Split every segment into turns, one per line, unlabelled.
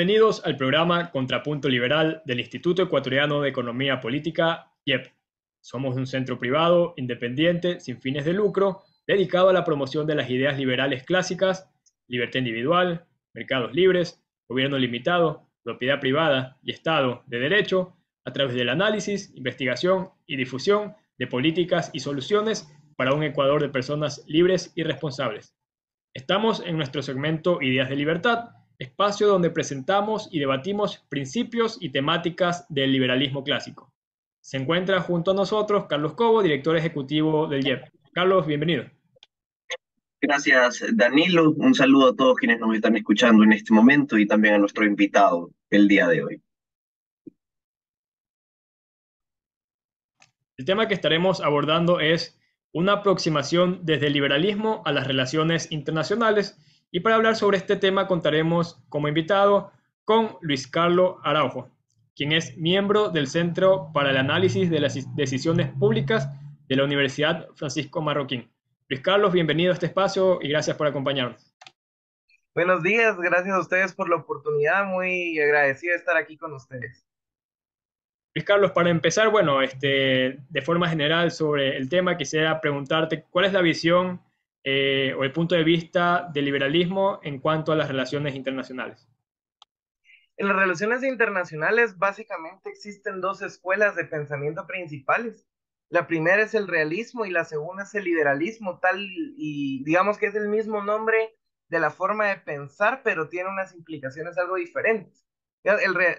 Bienvenidos al programa Contrapunto Liberal del Instituto Ecuatoriano de Economía Política, IEP. Somos un centro privado, independiente, sin fines de lucro, dedicado a la promoción de las ideas liberales clásicas, libertad individual, mercados libres, gobierno limitado, propiedad privada y Estado de Derecho, a través del análisis, investigación y difusión de políticas y soluciones para un Ecuador de personas libres y responsables. Estamos en nuestro segmento Ideas de Libertad, espacio donde presentamos y debatimos principios y temáticas del liberalismo clásico. Se encuentra junto a nosotros Carlos Cobo, director ejecutivo del IEP. Carlos, bienvenido.
Gracias, Danilo. Un saludo a todos quienes nos están escuchando en este momento y también a nuestro invitado el día de hoy.
El tema que estaremos abordando es una aproximación desde el liberalismo a las relaciones internacionales y para hablar sobre este tema contaremos como invitado con Luis Carlos Araujo, quien es miembro del Centro para el Análisis de las Decisiones Públicas de la Universidad Francisco Marroquín. Luis Carlos, bienvenido a este espacio y gracias por acompañarnos.
Buenos días, gracias a ustedes por la oportunidad, muy agradecido de estar aquí con ustedes.
Luis Carlos, para empezar, bueno, este, de forma general sobre el tema, quisiera preguntarte cuál es la visión eh, o el punto de vista del liberalismo en cuanto a las relaciones internacionales?
En las relaciones internacionales básicamente existen dos escuelas de pensamiento principales. La primera es el realismo y la segunda es el liberalismo, tal y digamos que es el mismo nombre de la forma de pensar, pero tiene unas implicaciones algo diferentes.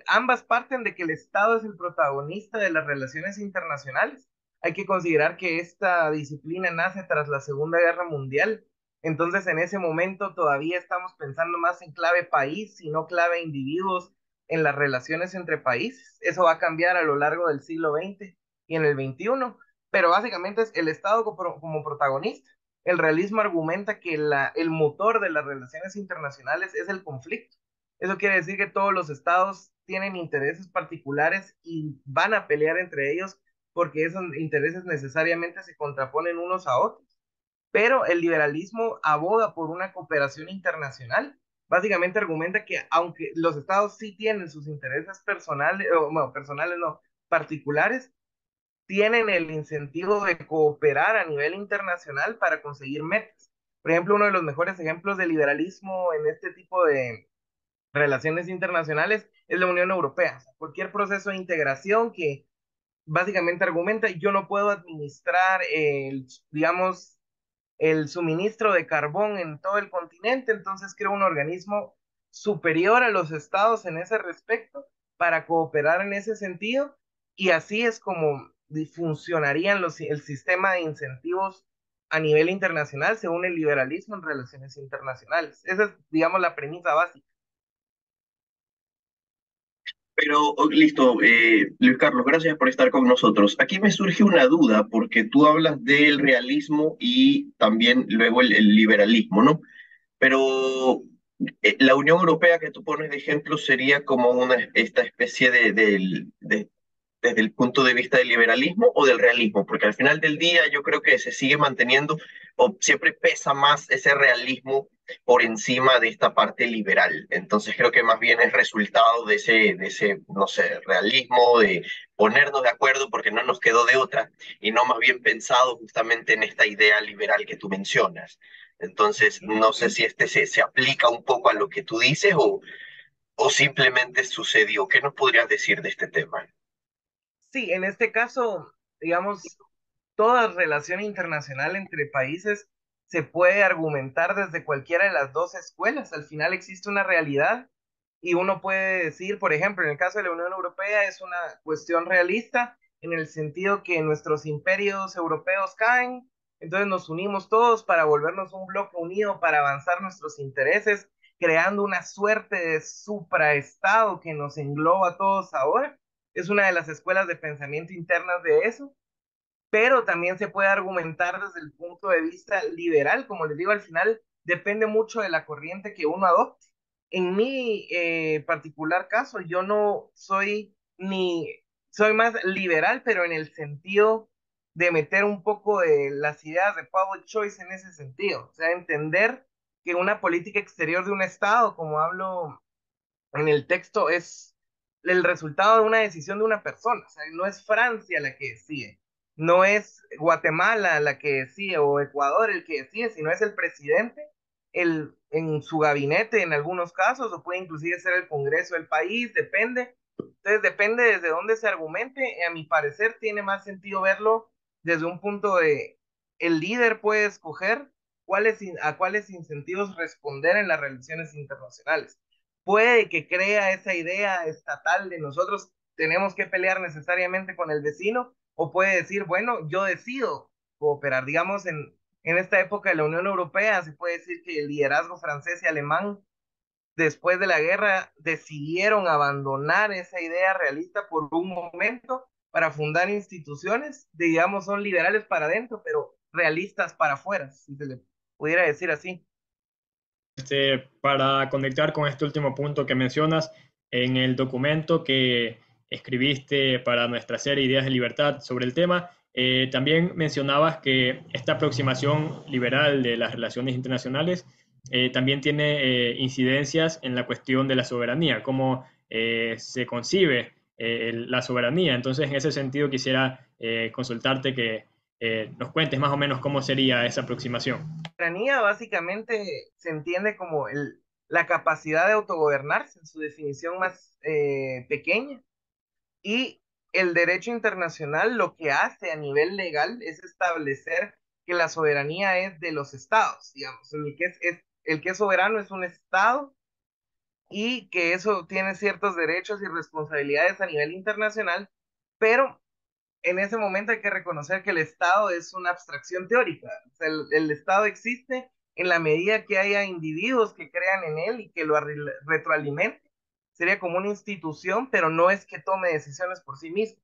ambas parten de que el Estado es el protagonista de las relaciones internacionales hay que considerar que esta disciplina nace tras la Segunda Guerra Mundial. Entonces, en ese momento todavía estamos pensando más en clave país y no clave individuos en las relaciones entre países. Eso va a cambiar a lo largo del siglo XX y en el XXI, pero básicamente es el Estado como protagonista. El realismo argumenta que la, el motor de las relaciones internacionales es el conflicto. Eso quiere decir que todos los estados tienen intereses particulares y van a pelear entre ellos porque esos intereses necesariamente se contraponen unos a otros. Pero el liberalismo aboga por una cooperación internacional. Básicamente argumenta que aunque los estados sí tienen sus intereses personales, o bueno, personales no, particulares, tienen el incentivo de cooperar a nivel internacional para conseguir metas. Por ejemplo, uno de los mejores ejemplos de liberalismo en este tipo de relaciones internacionales es la Unión Europea. cualquier proceso de integración que básicamente argumenta, yo no puedo administrar el, digamos, el suministro de carbón en todo el continente, entonces creo un organismo superior a los estados en ese respecto para cooperar en ese sentido y así es como funcionarían los, el sistema de incentivos a nivel internacional según el liberalismo en relaciones internacionales. Esa es, digamos, la premisa básica.
Pero oh, listo, eh, Luis Carlos, gracias por estar con nosotros. Aquí me surge una duda porque tú hablas del realismo y también luego el, liberalismo, ¿no? Pero eh, la Unión Europea que tú pones de ejemplo sería como una, esta especie de, de desde el punto de vista del liberalismo o del realismo, porque al final del día yo creo que se sigue manteniendo o siempre pesa más ese realismo por encima de esta parte liberal. Entonces creo que más bien es resultado de ese, de ese, no sé, realismo, de ponernos de acuerdo porque no nos quedó de otra, y no más bien pensado justamente en esta idea liberal que tú mencionas. Entonces, no sé si este se, se aplica un poco a lo que tú dices o, o simplemente sucedió. ¿Qué nos podrías decir de este tema?
Sí, en este caso, digamos, toda relación internacional entre países se puede argumentar desde cualquiera de las dos escuelas. Al final existe una realidad y uno puede decir, por ejemplo, en el caso de la Unión Europea es una cuestión realista en el sentido que nuestros imperios europeos caen, entonces nos unimos todos para volvernos un bloque unido para avanzar nuestros intereses, creando una suerte de supraestado que nos engloba a todos ahora. Es una de las escuelas de pensamiento internas de eso pero también se puede argumentar desde el punto de vista liberal, como les digo, al final depende mucho de la corriente que uno adopte. En mi eh, particular caso, yo no soy ni, soy más liberal, pero en el sentido de meter un poco de las ideas de public choice en ese sentido, o sea, entender que una política exterior de un Estado, como hablo en el texto es el resultado de una decisión de una persona. O sea, no es Francia la que decide, no es Guatemala la que decide o Ecuador el que decide, sino es el presidente el, en su gabinete en algunos casos, o puede inclusive ser el Congreso del país, depende. Entonces depende desde dónde se argumente. A mi parecer tiene más sentido verlo desde un punto de el líder puede escoger cuáles, a cuáles incentivos responder en las relaciones internacionales. Puede que crea esa idea estatal de nosotros tenemos que pelear necesariamente con el vecino, o puede decir, bueno, yo decido cooperar. Digamos, en, en esta época de la Unión Europea se puede decir que el liderazgo francés y alemán después de la guerra decidieron abandonar esa idea realista por un momento para fundar instituciones, digamos, son liberales para adentro, pero realistas para afuera, si se le pudiera decir así.
Este, para conectar con este último punto que mencionas, en el documento que escribiste para nuestra serie Ideas de Libertad sobre el tema, eh, también mencionabas que esta aproximación liberal de las relaciones internacionales eh, también tiene eh, incidencias en la cuestión de la soberanía, cómo se concibe la soberanía. Entonces, en ese sentido, quisiera consultarte que nos cuentes más o menos cómo sería esa aproximación.
La soberanía básicamente se entiende como el, la capacidad de autogobernarse en su definición más pequeña y el derecho internacional lo que hace a nivel legal es establecer que la soberanía es de los estados, digamos, el que es, el que es soberano es un estado y que eso tiene ciertos derechos y responsabilidades a nivel internacional, pero en ese momento hay que reconocer que el Estado es una abstracción teórica. el, el, Estado existe en la medida que haya individuos que crean en él y que lo retroalimenten sería como una institución, pero no es que tome decisiones por sí mismo.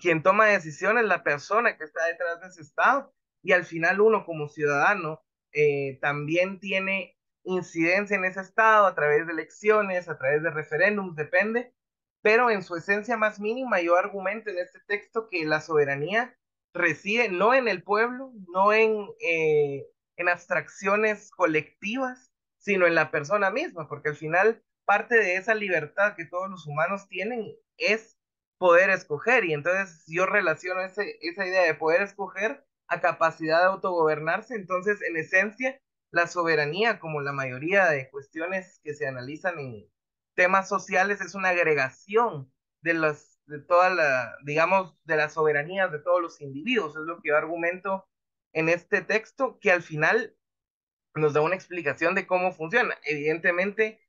Quien toma decisiones es la persona que está detrás de ese Estado y al final uno como ciudadano eh, también tiene incidencia en ese Estado a través de elecciones, a través de referéndums, depende, pero en su esencia más mínima yo argumento en este texto que la soberanía reside no en el pueblo, no en, eh, en abstracciones colectivas, sino en la persona misma, porque al final parte de esa libertad que todos los humanos tienen es poder escoger. Y entonces yo relaciono ese, esa idea de poder escoger a capacidad de autogobernarse. Entonces, en esencia, la soberanía, como la mayoría de cuestiones que se analizan en temas sociales, es una agregación de las de toda la, digamos, de las soberanías de todos los individuos. Es lo que yo argumento en este texto, que al final nos da una explicación de cómo funciona. Evidentemente,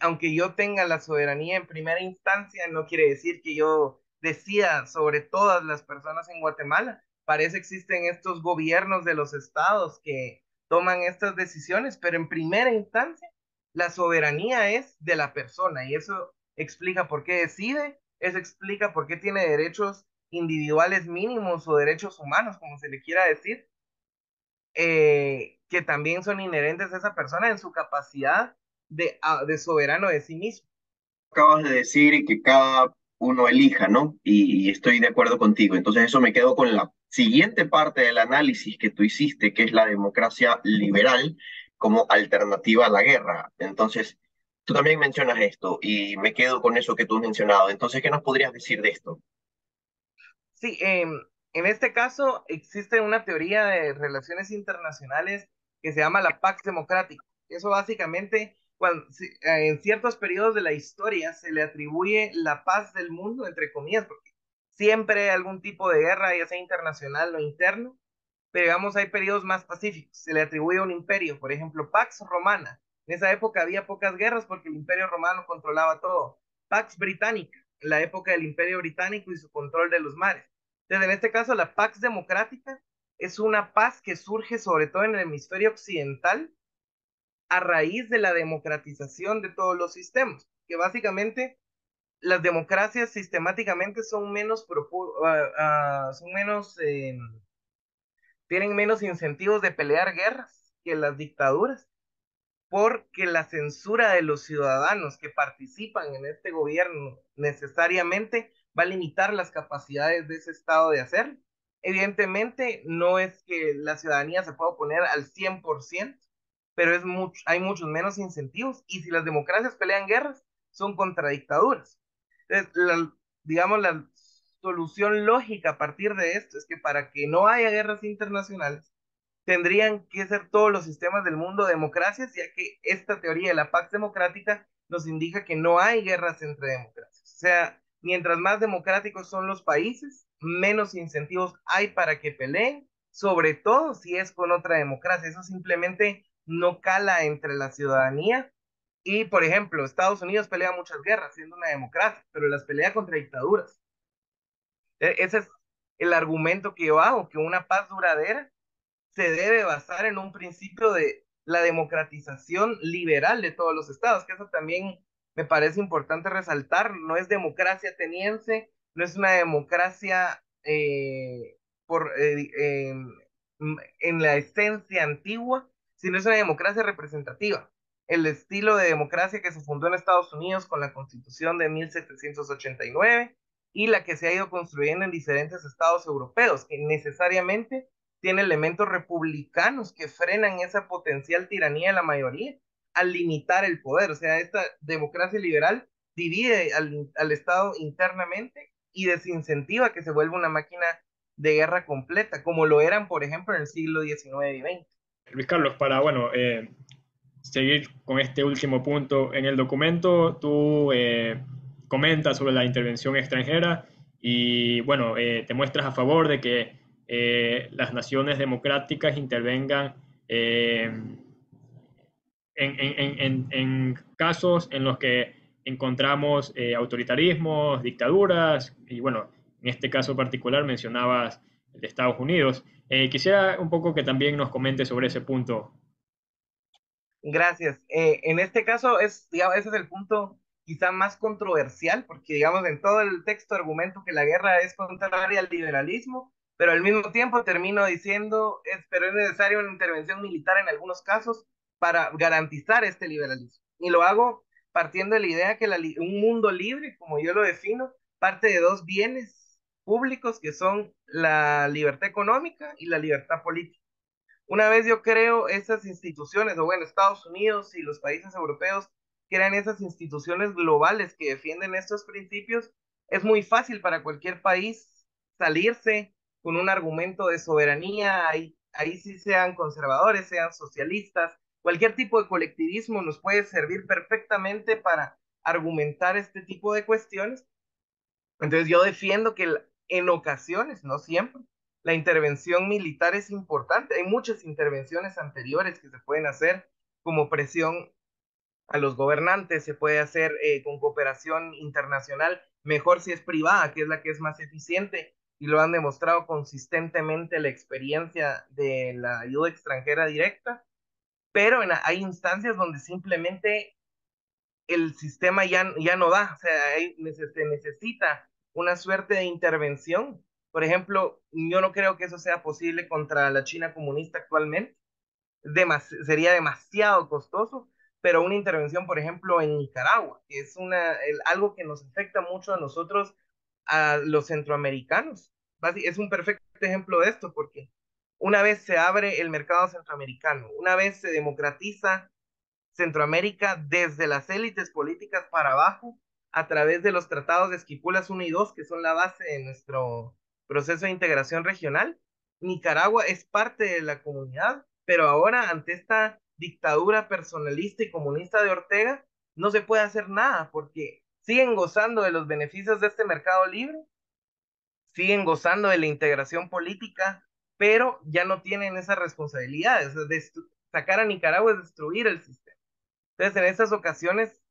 aunque yo tenga la soberanía en primera instancia, no quiere decir que yo decida sobre todas las personas en Guatemala. Parece que existen estos gobiernos de los estados que toman estas decisiones, pero en primera instancia la soberanía es de la persona y eso explica por qué decide, eso explica por qué tiene derechos individuales mínimos o derechos humanos, como se le quiera decir, eh, que también son inherentes a esa persona en su capacidad de, ah, de soberano de sí mismo.
Acabas de decir que cada uno elija, ¿no? Y, estoy de acuerdo contigo. Entonces eso me quedo con la siguiente parte del análisis que tú hiciste, que es la democracia liberal como alternativa a la guerra. Entonces, tú también mencionas esto y me quedo con eso que tú has mencionado. Entonces, ¿qué nos podrías decir de esto?
Sí, em, en este caso existe una teoría de relaciones internacionales que se llama la Pax Democrática. Eso básicamente eh, en ciertos periodos de la historia se le atribuye la paz del mundo, entre comillas, porque siempre hay algún tipo de guerra, ya sea internacional o interno, pero digamos hay periodos más pacíficos, se le atribuye un imperio, por ejemplo, Pax Romana, en esa época había pocas guerras porque el imperio romano controlaba todo, Pax Británica, en la época del imperio británico y su control de los mares. Entonces, en este caso, la Pax Democrática es una paz que surge sobre todo en el hemisferio occidental, a raíz de la democratización de todos los sistemas, que básicamente las democracias sistemáticamente son menos, ah, son menos, em, tienen menos incentivos de pelear guerras que las dictaduras, porque la censura de los ciudadanos que participan en este gobierno necesariamente va a limitar las capacidades de ese Estado de hacerlo. Evidentemente, no es que la ciudadanía se pueda oponer al 100%, pero es mucho, hay muchos menos incentivos. Y si las democracias pelean guerras, son contra dictaduras. Entonces, digamos, la solución lógica a partir de esto es que para que no haya guerras internacionales, tendrían que ser todos los sistemas del mundo democracias, ya que esta teoría de la paz democrática nos indica que no hay guerras entre democracias. O sea, mientras más democráticos son los países, menos incentivos hay para que peleen, sobre todo si es con otra democracia. Eso simplemente no cala entre la ciudadanía. Y, por ejemplo, Estados Unidos pelea muchas guerras siendo una democracia, pero las pelea contra dictaduras. E, ese es el argumento que yo hago, que una paz duradera se debe basar en un principio de la democratización liberal de todos los estados, que eso también me parece importante resaltar, no es democracia ateniense, no es una democracia eh, por, eh, en la esencia antigua, sino es una democracia representativa. El estilo de democracia que se fundó en Estados Unidos con la Constitución de 1789 y la que se ha ido construyendo en diferentes estados europeos, que necesariamente tiene elementos republicanos que frenan esa potencial tiranía de la mayoría al limitar el poder. O sea, esta democracia liberal divide al, Estado internamente y desincentiva que se vuelva una máquina de guerra completa, como lo eran, por ejemplo, en el siglo XIX y XX.
Luis Carlos, para, bueno, eh, seguir con este último punto, en el documento tú eh, comentas sobre la intervención extranjera y, bueno, eh, te muestras a favor de que eh, las naciones democráticas intervengan eh, en, casos en los que encontramos autoritarismos, dictaduras, y bueno, en este caso particular mencionabas de Estados Unidos. quisiera un poco que también nos comente sobre ese punto.
Gracias. en este caso, es, digamos, ese es el punto quizá más controversial, porque digamos en todo el texto argumento que la guerra es contraria al liberalismo, pero al mismo tiempo termino diciendo, es, pero es necesaria una intervención militar en algunos casos para garantizar este liberalismo. Y lo hago partiendo de la idea que un mundo libre, como yo lo defino, parte de dos bienes públicos que son la libertad económica y la libertad política. Una vez yo creo esas instituciones, o bueno, Estados Unidos y los países europeos crean esas instituciones globales que defienden estos principios, es muy fácil para cualquier país salirse con un argumento de soberanía, ahí, ahí sí sean conservadores, sean socialistas, cualquier tipo de colectivismo nos puede servir perfectamente para argumentar este tipo de cuestiones. Entonces yo defiendo que en ocasiones, no siempre, la intervención militar es importante. Hay muchas intervenciones anteriores que se pueden hacer como presión a los gobernantes, se puede hacer eh, con cooperación internacional, mejor si es privada, que es la que es más eficiente, y lo han demostrado consistentemente la experiencia de la ayuda extranjera directa, pero hay instancias donde simplemente el sistema ya, ya no da, o sea, se necesita una suerte de intervención. Por ejemplo, yo no creo que eso sea posible contra la China comunista actualmente. sería demasiado costoso, pero una intervención, por ejemplo, en Nicaragua, que es una, algo que nos afecta mucho a nosotros a los centroamericanos. Es un perfecto ejemplo de esto porque una vez se abre el mercado centroamericano, una vez se democratiza Centroamérica desde las élites políticas para abajo, a través de los tratados de Esquipulas 1 y 2, que son la base de nuestro proceso de integración regional, Nicaragua es parte de la comunidad, pero ahora ante esta dictadura personalista y comunista de Ortega, no se puede hacer nada porque siguen gozando de los beneficios de este mercado libre, siguen gozando de la integración política, pero ya no tienen esas responsabilidades. De sacar a Nicaragua es destruir el sistema. Entonces, en estas ocasiones,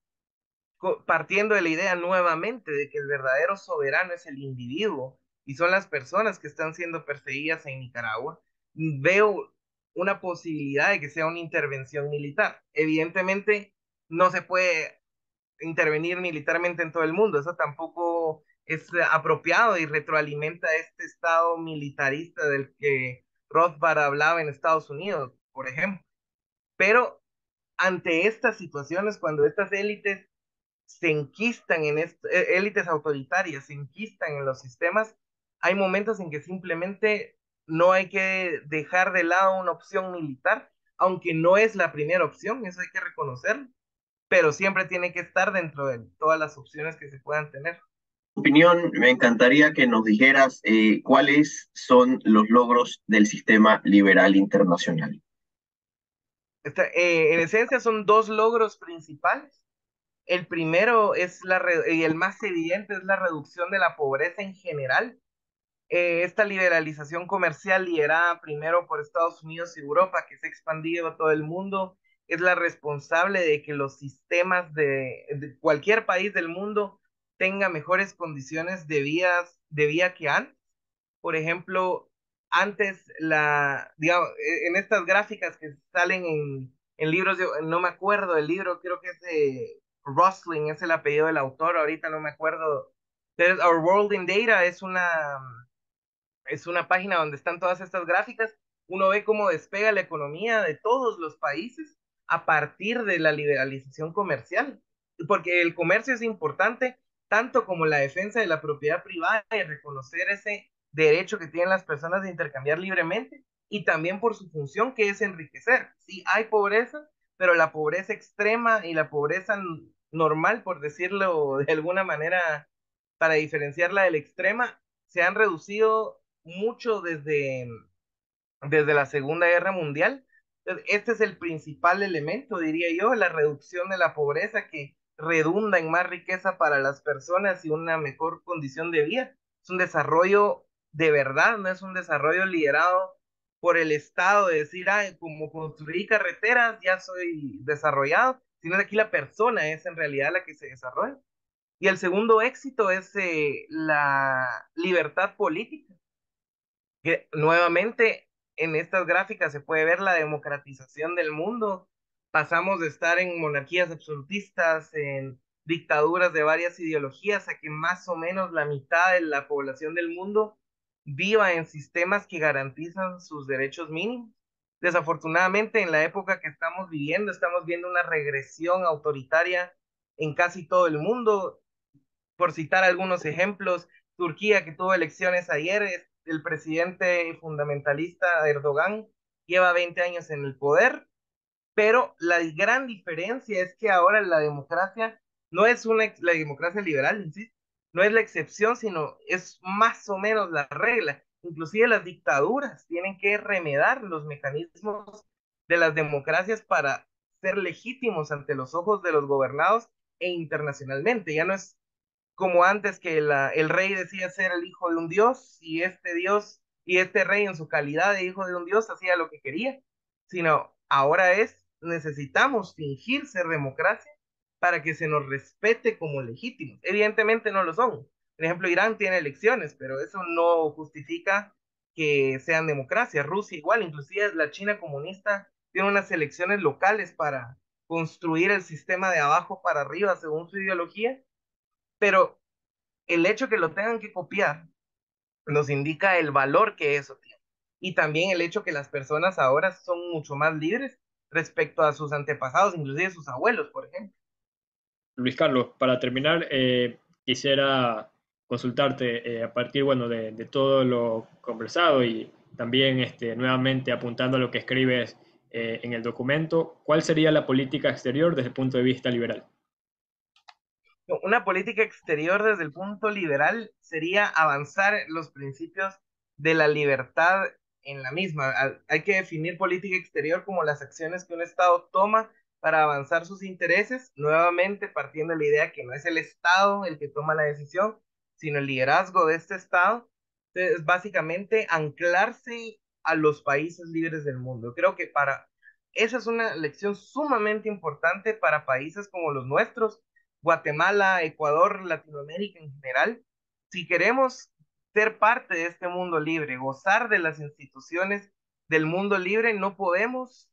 partiendo de la idea nuevamente de que el verdadero soberano es el individuo y son las personas que están siendo perseguidas en Nicaragua, veo una posibilidad de que sea una intervención militar. Evidentemente, no se puede intervenir militarmente en todo el mundo, eso tampoco es apropiado y retroalimenta este estado militarista del que Rothbard hablaba en Estados Unidos, por ejemplo. Pero ante estas situaciones, cuando estas élites se enquistan en eh, élites autoritarias, se enquistan en los sistemas, hay momentos en que simplemente no hay que dejar de lado una opción militar, aunque no es la primera opción, eso hay que reconocerlo pero siempre tiene que estar dentro de todas las opciones que se puedan tener.
Opinión, me encantaría que nos dijeras eh, cuáles son los logros del sistema liberal internacional.
Eh, en esencia son dos logros principales. El primero es la y el más evidente es la reducción de la pobreza en general. Eh, esta liberalización comercial liderada primero por Estados Unidos y Europa, que se ha expandido a todo el mundo, es la responsable de que los sistemas de, cualquier país del mundo tenga mejores condiciones de, vías, de vía que antes. Por ejemplo, antes la, digamos, e, en estas gráficas que salen en, en libros, no me acuerdo el libro, creo que es de Rosling, es el apellido del autor, ahorita no me acuerdo. Our World in Data es una, es una página donde están todas estas gráficas. Uno ve cómo despega la economía de todos los países a partir de la liberalización comercial, porque el comercio es importante tanto como la defensa de la propiedad privada y reconocer ese derecho que tienen las personas de intercambiar libremente y también por su función que es enriquecer. Sí, hay pobreza, pero la pobreza extrema y la pobreza normal, por decirlo de alguna manera, para diferenciarla de la extrema, se han reducido mucho desde, desde la Segunda Guerra Mundial este es el principal elemento, diría yo, la reducción de la pobreza que redunda en más riqueza para las personas y una mejor condición de vida. Es un desarrollo de verdad, no es un desarrollo liderado por el Estado de decir, ah, como construí carreteras, ya soy desarrollado, sino que aquí la persona es en realidad la que se desarrolla. Y el segundo éxito es eh, la libertad política, que nuevamente en estas gráficas se puede ver la democratización del mundo. Pasamos de estar en monarquías absolutistas, en dictaduras de varias ideologías, a que más o menos la mitad de la población del mundo viva en sistemas que garantizan sus derechos mínimos. Desafortunadamente, en la época que estamos viviendo, estamos viendo una regresión autoritaria en casi todo el mundo. Por citar algunos ejemplos, Turquía, que tuvo elecciones ayer, el presidente fundamentalista Erdogan lleva 20 años en el poder, pero la gran diferencia es que ahora la democracia no es una, la democracia liberal, insisto, no es la excepción, sino es más o menos la regla. Inclusive las dictaduras tienen que remedar los mecanismos de las democracias para ser legítimos ante los ojos de los gobernados e internacionalmente. Ya no es como antes que el rey decía ser el hijo de un dios y este dios y este rey en su calidad de hijo de un dios hacía lo que quería, sino ahora es necesitamos fingir ser democracia para que se nos respete como legítimos. Evidentemente no lo son. Por ejemplo, Irán tiene elecciones, pero eso no justifica que sean democracia. Rusia igual, inclusive la China comunista tiene unas elecciones locales para construir el sistema de abajo para arriba según su ideología pero el hecho que lo tengan que copiar nos indica el valor que eso tiene. Y también el hecho que las personas ahora son mucho más libres respecto a sus antepasados, inclusive sus abuelos, por ejemplo.
Luis Carlos, para terminar, eh, quisiera consultarte eh, a partir bueno, de, todo lo conversado y también este, nuevamente apuntando a lo que escribes eh, en el documento, ¿cuál sería la política exterior desde el punto de vista liberal?
una política exterior desde el punto liberal sería avanzar los principios de la libertad en la misma. Hay que definir política exterior como las acciones que un Estado toma para avanzar sus intereses, nuevamente partiendo de la idea que no es el Estado el que toma la decisión, sino el liderazgo de este Estado. Entonces, básicamente anclarse a los países libres del mundo. Creo que para esa es una lección sumamente importante para países como los nuestros, Guatemala, Ecuador, Latinoamérica en general, si queremos ser parte de este mundo libre, gozar de las instituciones del mundo libre, no podemos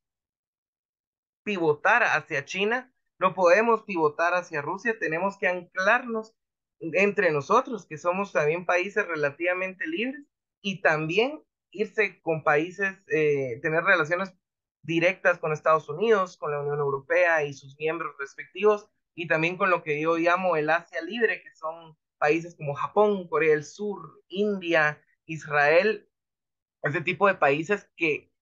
pivotar hacia China, no podemos pivotar hacia Rusia, tenemos que anclarnos entre nosotros, que somos también países relativamente libres, y también irse con países, eh, tener relaciones directas con Estados Unidos, con la Unión Europea y sus miembros respectivos, y también con lo que yo llamo el Asia Libre, que son países como Japón, Corea del Sur, India, Israel, ese tipo de países que,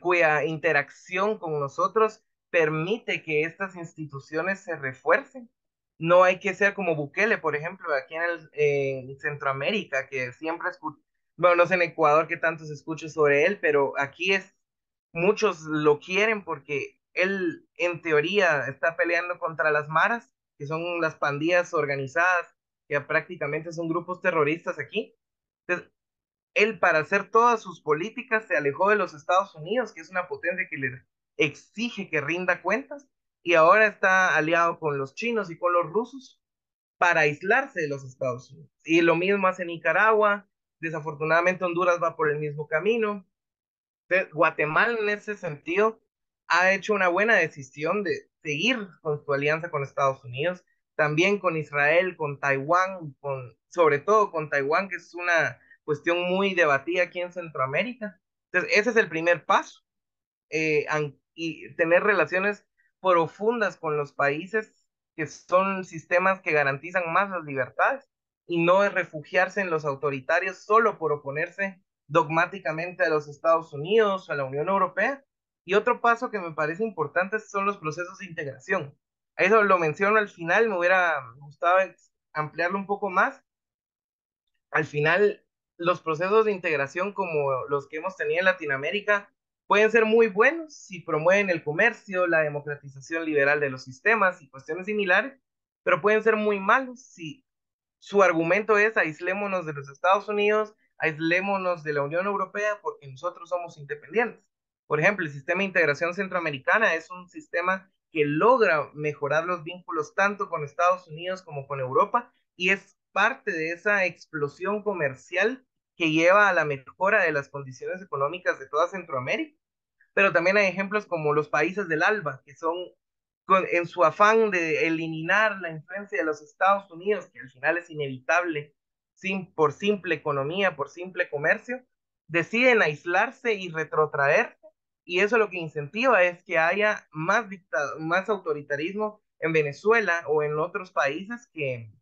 cuya, interacción con nosotros permite que estas instituciones se refuercen. No hay que ser como Bukele, por ejemplo, aquí en, el, en Centroamérica, que siempre escucha, bueno, no sé en Ecuador qué tanto se escucha sobre él, pero aquí es, muchos lo quieren porque él en teoría está peleando contra las maras, que son las pandillas organizadas, que prácticamente son grupos terroristas aquí. Entonces, él para hacer todas sus políticas se alejó de los Estados Unidos, que es una potencia que le exige que rinda cuentas, y ahora está aliado con los chinos y con los rusos para aislarse de los Estados Unidos. Y lo mismo hace Nicaragua, desafortunadamente Honduras va por el mismo camino. Guatemala en ese sentido ha hecho una buena decisión de seguir con su alianza con Estados Unidos, también con Israel, con Taiwán, con, sobre todo con Taiwán, que es una cuestión muy debatida aquí en Centroamérica. Entonces, ese es el primer paso. Eh, y tener relaciones profundas con los países que son sistemas que garantizan más las libertades y no refugiarse en los autoritarios solo por oponerse dogmáticamente a los Estados Unidos o a la Unión Europea. Y otro paso que me parece importante son los procesos de integración. Eso lo menciono al final, me hubiera gustado ampliarlo un poco más. Al final, los procesos de integración como los que hemos tenido en Latinoamérica pueden ser muy buenos si promueven el comercio, la democratización liberal de los sistemas y cuestiones similares, pero pueden ser muy malos si su argumento es aislémonos de los Estados Unidos, aislémonos de la Unión Europea porque nosotros somos independientes. Por ejemplo, el sistema de integración centroamericana es un sistema que logra mejorar los vínculos tanto con Estados Unidos como con Europa y es parte de esa explosión comercial que lleva a la mejora de las condiciones económicas de toda Centroamérica. Pero también hay ejemplos como los países del ALBA, que son en su afán de eliminar la influencia de los Estados Unidos, que al final es inevitable por simple economía, por simple comercio, deciden aislarse y retrotraerse, y eso lo que incentiva es que haya más, más autoritarismo en Venezuela o en otros países que,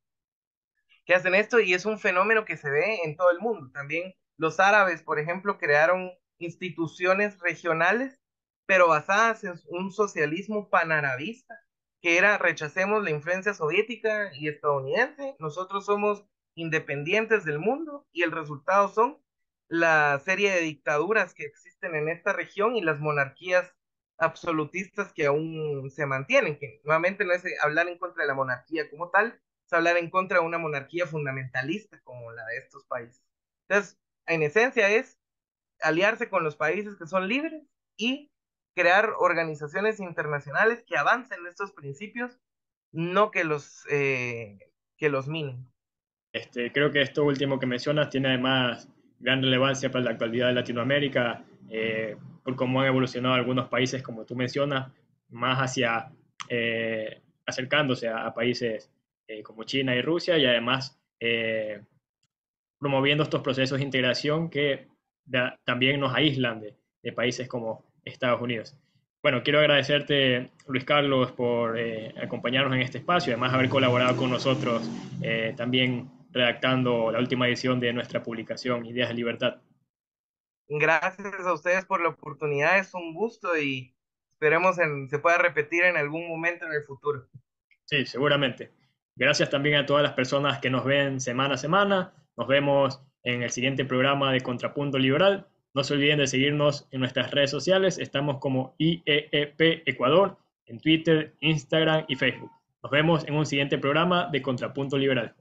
que hacen esto, y es un fenómeno que se ve en todo el mundo. También los árabes, por ejemplo, crearon instituciones regionales pero basadas en un socialismo panarabista, que era rechacemos la influencia soviética y estadounidense, nosotros somos independientes del mundo y el resultado son la serie de dictaduras que existen en esta región y las monarquías absolutistas que aún se mantienen, que nuevamente no es hablar en contra de la monarquía como tal, es hablar en contra de una monarquía fundamentalista como la de estos países. Entonces, en esencia es aliarse con los países que son libres y crear organizaciones internacionales que avancen en estos principios, no que los, eh, que los minen.
Este, creo que esto último que mencionas tiene además gran relevancia para la actualidad de Latinoamérica, eh, por cómo han evolucionado algunos países, como tú mencionas, más hacia eh, acercándose a, países como China y Rusia y además promoviendo estos procesos de integración que también nos aíslan de países como Estados Unidos. Bueno, quiero agradecerte, Luis Carlos, por eh, acompañarnos en este espacio, además haber colaborado con nosotros eh, también redactando la última edición de nuestra publicación Ideas de Libertad.
Gracias a ustedes por la oportunidad, es un gusto y esperemos en, se pueda repetir en algún momento en el futuro.
Sí, seguramente. Gracias también a todas las personas que nos ven semana a semana. Nos vemos en el siguiente programa de Contrapunto Liberal. No se olviden de seguirnos en nuestras redes sociales. Estamos como IEEP Ecuador en Twitter, Instagram y Facebook. Nos vemos en un siguiente programa de Contrapunto Liberal.